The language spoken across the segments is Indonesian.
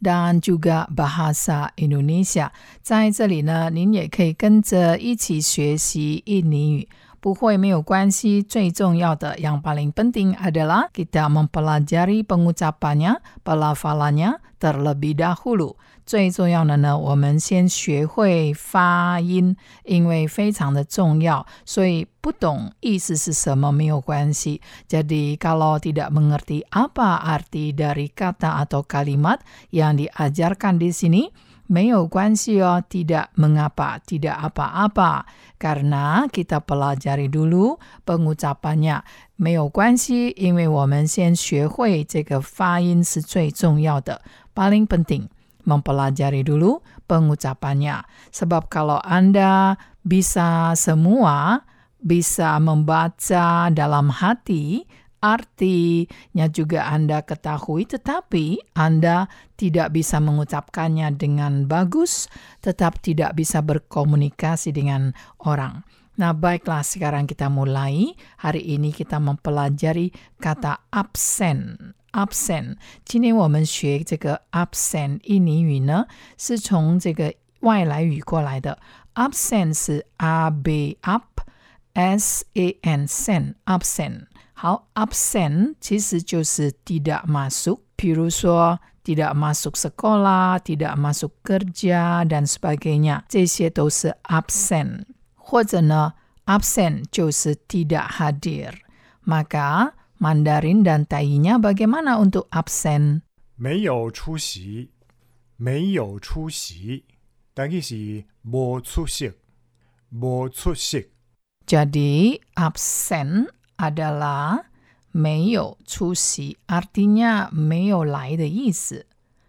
dan juga bahasa Indonesia。在这里呢，您也可以跟着一起学习印尼语。 不会没有关系，最重要的 yang paling penting adalah kita mempelajari pengucapannya, pelafalannya terlebih dahulu。最重要的呢，我们先学会发音，因为非常的重要，所以不懂意思是什么没有关系。Jadi kalau tidak mengerti apa arti dari kata atau kalimat yang diajarkan di sini, 没有关系哦，tidak mengapa, tidak apa-apa. Karena kita pelajari dulu pengucapannya. 没有关系，因为我们先学会这个发音是最重要的，paling penting mempelajari dulu pengucapannya. Sebab kalau Anda bisa semua, bisa membaca dalam hati, artinya juga Anda ketahui, tetapi Anda tidak bisa mengucapkannya dengan bagus, tetap tidak bisa berkomunikasi dengan orang. Nah, baiklah sekarang kita mulai. Hari ini kita mempelajari kata absen. absen. 今天我们学这个 absent 印尼语呢，是从这个外来语过来的。absent 是 a b up s a n sen absent。 好，absent 其实就是 tidak masuk，比如说 tidak masuk sekolah, tidak masuk kerja dan sebagainya，这些都是 absent。或者呢，absent 就是 tidak hadir。maka Mandarin dan Tai-nya bagaimana untuk absen？没有出席，没有出席，但意是无出席，无出席。 Jadi absen adalah 没有出席，artinya 没有来的意思。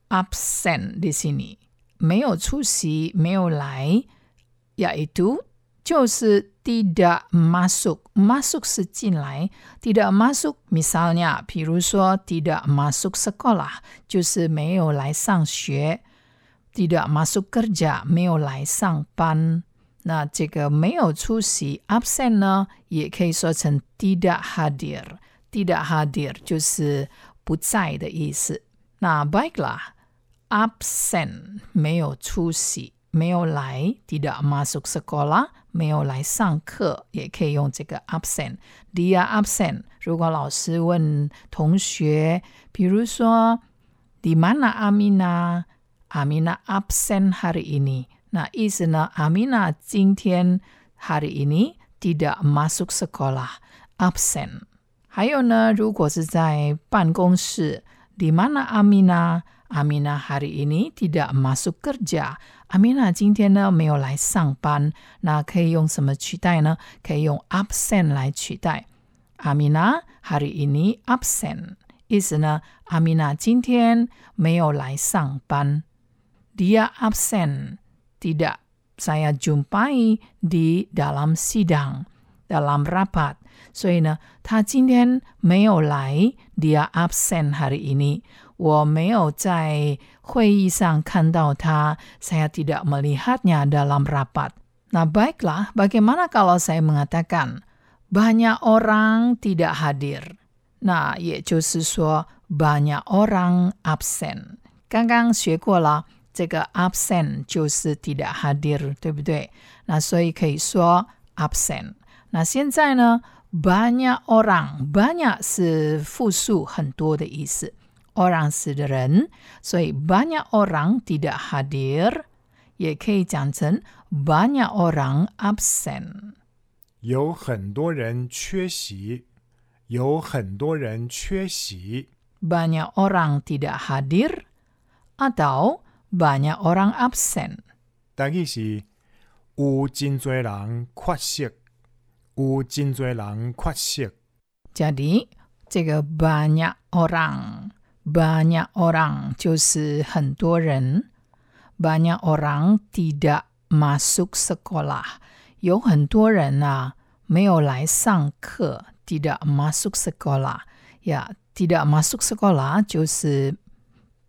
absent di sini 没有出席，没有来，yaitu 就是 tidak masuk。masuk 是进来，tidak masuk misalnya，比如说 tidak masuk sekolah 就是没有来上学，tidak masuk kerja 没有来上班。 那这个没有出席 absent 呢，也可以说成 tidak hadir。tidak hadir 就是不在的意思。那 baiklah absent 没有出席，没有来，tidak masuk sekolah 没有来上课，也可以用这个 absent。dia absent。如果老师问同学，比如说 di mana Amina？Amina absen hari ini。 那意思呢？Amina 今天 hari ini tidak masuk sekolah absen。还有呢，如果是在办公室，di mana Amina？Amina hari ini tidak masuk kerja。Amina 今天呢没有来上班，那可以用什么取代呢？可以用 absent 来取代。Amina hari ini absen，意思呢，Amina 今天没有来上班。Dia absen tidak saya jumpai di dalam sidang dalam rapat。所以呢，他今天没有来，dia absen hari ini。我没有在会议上看到他，saya tidak melihatnya dalam rapat。Nah baiklah, bagaimana kalau saya mengatakan banyak orang tidak hadir？那也就是说banyak orang absen。刚刚学过了。 这个 absent 就是 tidak hadir，对不对？那所以可以说 absent。那现在呢，banyak orang，banyak 是复数很多的意思，orang 是的人，所以 banyak orang tidak hadir，也可以讲成 banyak orang absent。有很多人缺席，有很多人缺席。 banyak orang tidak hadir atau banyak orang absen。但意是有真多人缺席，有真多人缺席。 Jadi这个 banyak orang banyak orang 就是很多人 banyak orang tidak masuk sekolah，有很多人啊没有来上课，tidak masuk sekolah。呀，tidak masuk sekolah 就是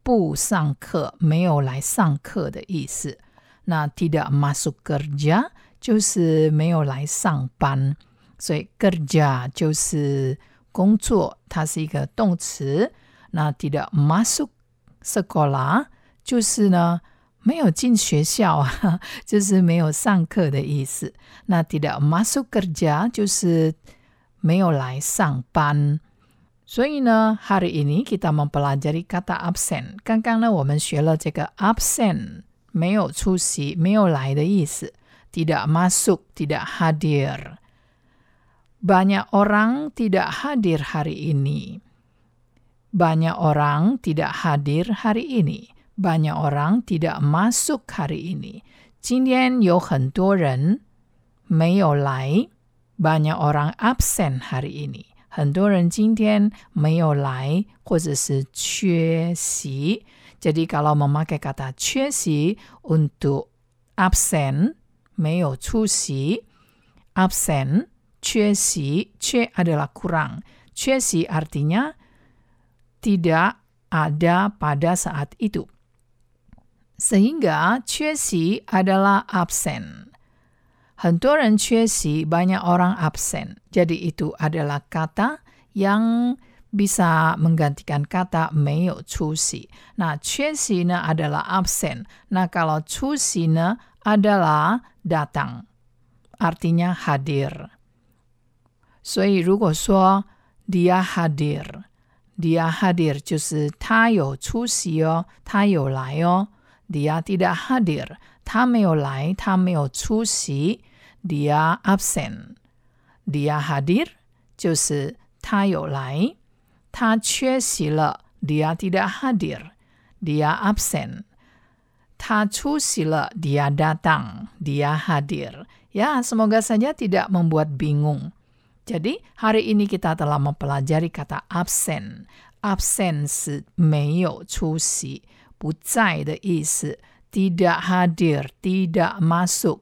不上课，没有来上课的意思。那 tidak masuk kerja 就是没有来上班，所以 kerja 就是工作，它是一个动词。那 tidak masuk sekolah 就是呢没有进学校啊，就是没有上课的意思。那 tidak masuk kerja 就是没有来上班。 所以呢，hari ini kita mempelajari kata absen。刚刚呢，我们学了这个 absent 没有出席、没有来的意思，tidak masuk、tidak hadir。Banyak orang tidak hadir hari ini. Banyak orang tidak hadir hari ini. Banyak orang tidak masuk hari ini. 今天有很多人没有来。Banyak orang absen hari ini. 很多人今天没有来，或者是缺席。Jadi kalau memakai kata 缺席 untuk absen 没有出席，absen 缺席，缺 adalah kurang. 缺席 artinya tidak ada pada saat itu. Sehingga 缺席 adalah absen. 很多人缺席, banyak orang absen. Jadi itu adalah kata yang bisa menggantikan kata 没有出席。那缺席呢 adalah absen. Nah kalau 出席呢 adalah datang, artinya hadir. 所以如果说 dia hadir, dia hadir 就是他有出席哦，他有来哦。dia tidak hadir，他没有来，他没有出席。 dia absent。dia hadir 就是他有来，他缺席了。dia tidak hadir。dia absent。他出席了，dia datang, dia hadir. Ya, semoga saja tidak membuat bingung. Jadi, hari ini kita telah mempelajari kata absen. Absen 是没有出席，不在的意思。tidak hadir, tidak masuk.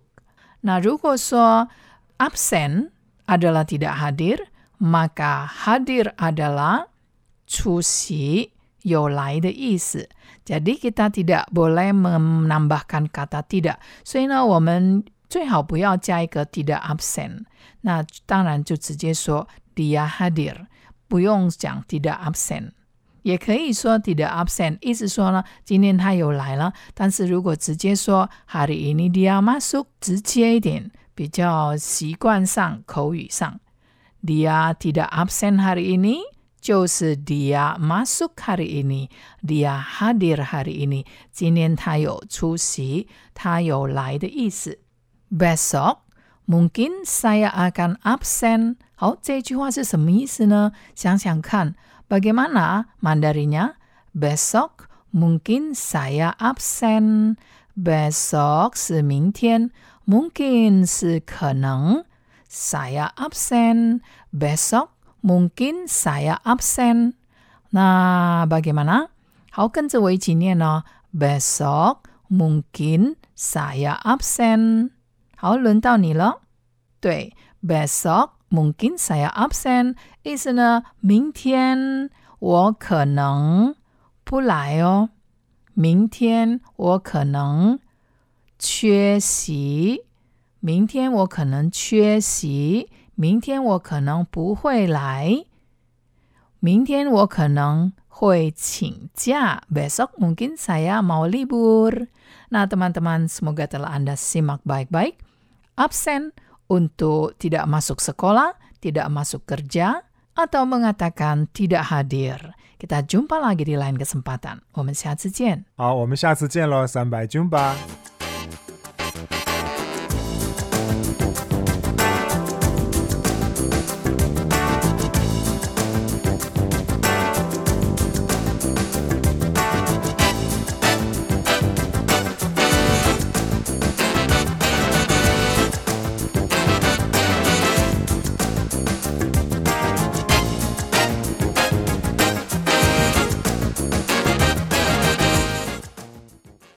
Nah, 如果说 absen adalah tidak hadir, maka hadir adalah 出席有来的意思。jadi kita tidak boleh menambahkan kata tidak，所以呢，我们最好不要加一个 tidak absen。那当然就直接说 dia hadir，不用讲 tidak absen。 也可以说 tidak absen，意思说呢，今天他有来了。但是如果直接说 hari ini dia masuk，直接一点，比较习惯上口语上，dia tidak absen hari ini。就是 dia masuk hari ini, dia hadir hari ini. 今天他有出席，他有来的意思。Besok mungkin saya akan absen。好，这句话是什么意思呢？想想看 ，bagaimana Mandarinya? Besok mungkin saya absen. Besok 是明天，mungkin 是可能，saya absen. Besok Mungkin saya absen. Nah, bagaimana? 好，跟着我一起念哦。Besok mungkin saya absen. 好，轮到你了。对，besok mungkin saya absen，意思呢，明天我可能不来哦。明天我可能缺席。明天我可能缺席。明天我可能不会来，明天我可能会请假。Besok mungkin saya mau libur. Nah, teman-teman, semoga telah Anda simak baik-baik. Absen untuk tidak masuk sekolah, tidak masuk kerja, atau mengatakan tidak hadir. Kita jumpa lagi di lain kesempatan. 我们下次见。好，我们下次见喽，三百 jumpa。